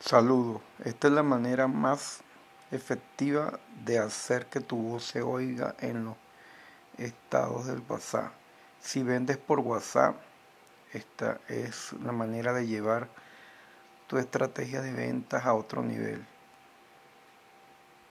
Saludos. Esta es la manera más efectiva de hacer que tu voz se oiga en los estados del WhatsApp. Si vendes por WhatsApp, esta es la manera de llevar tu estrategia de ventas a otro nivel.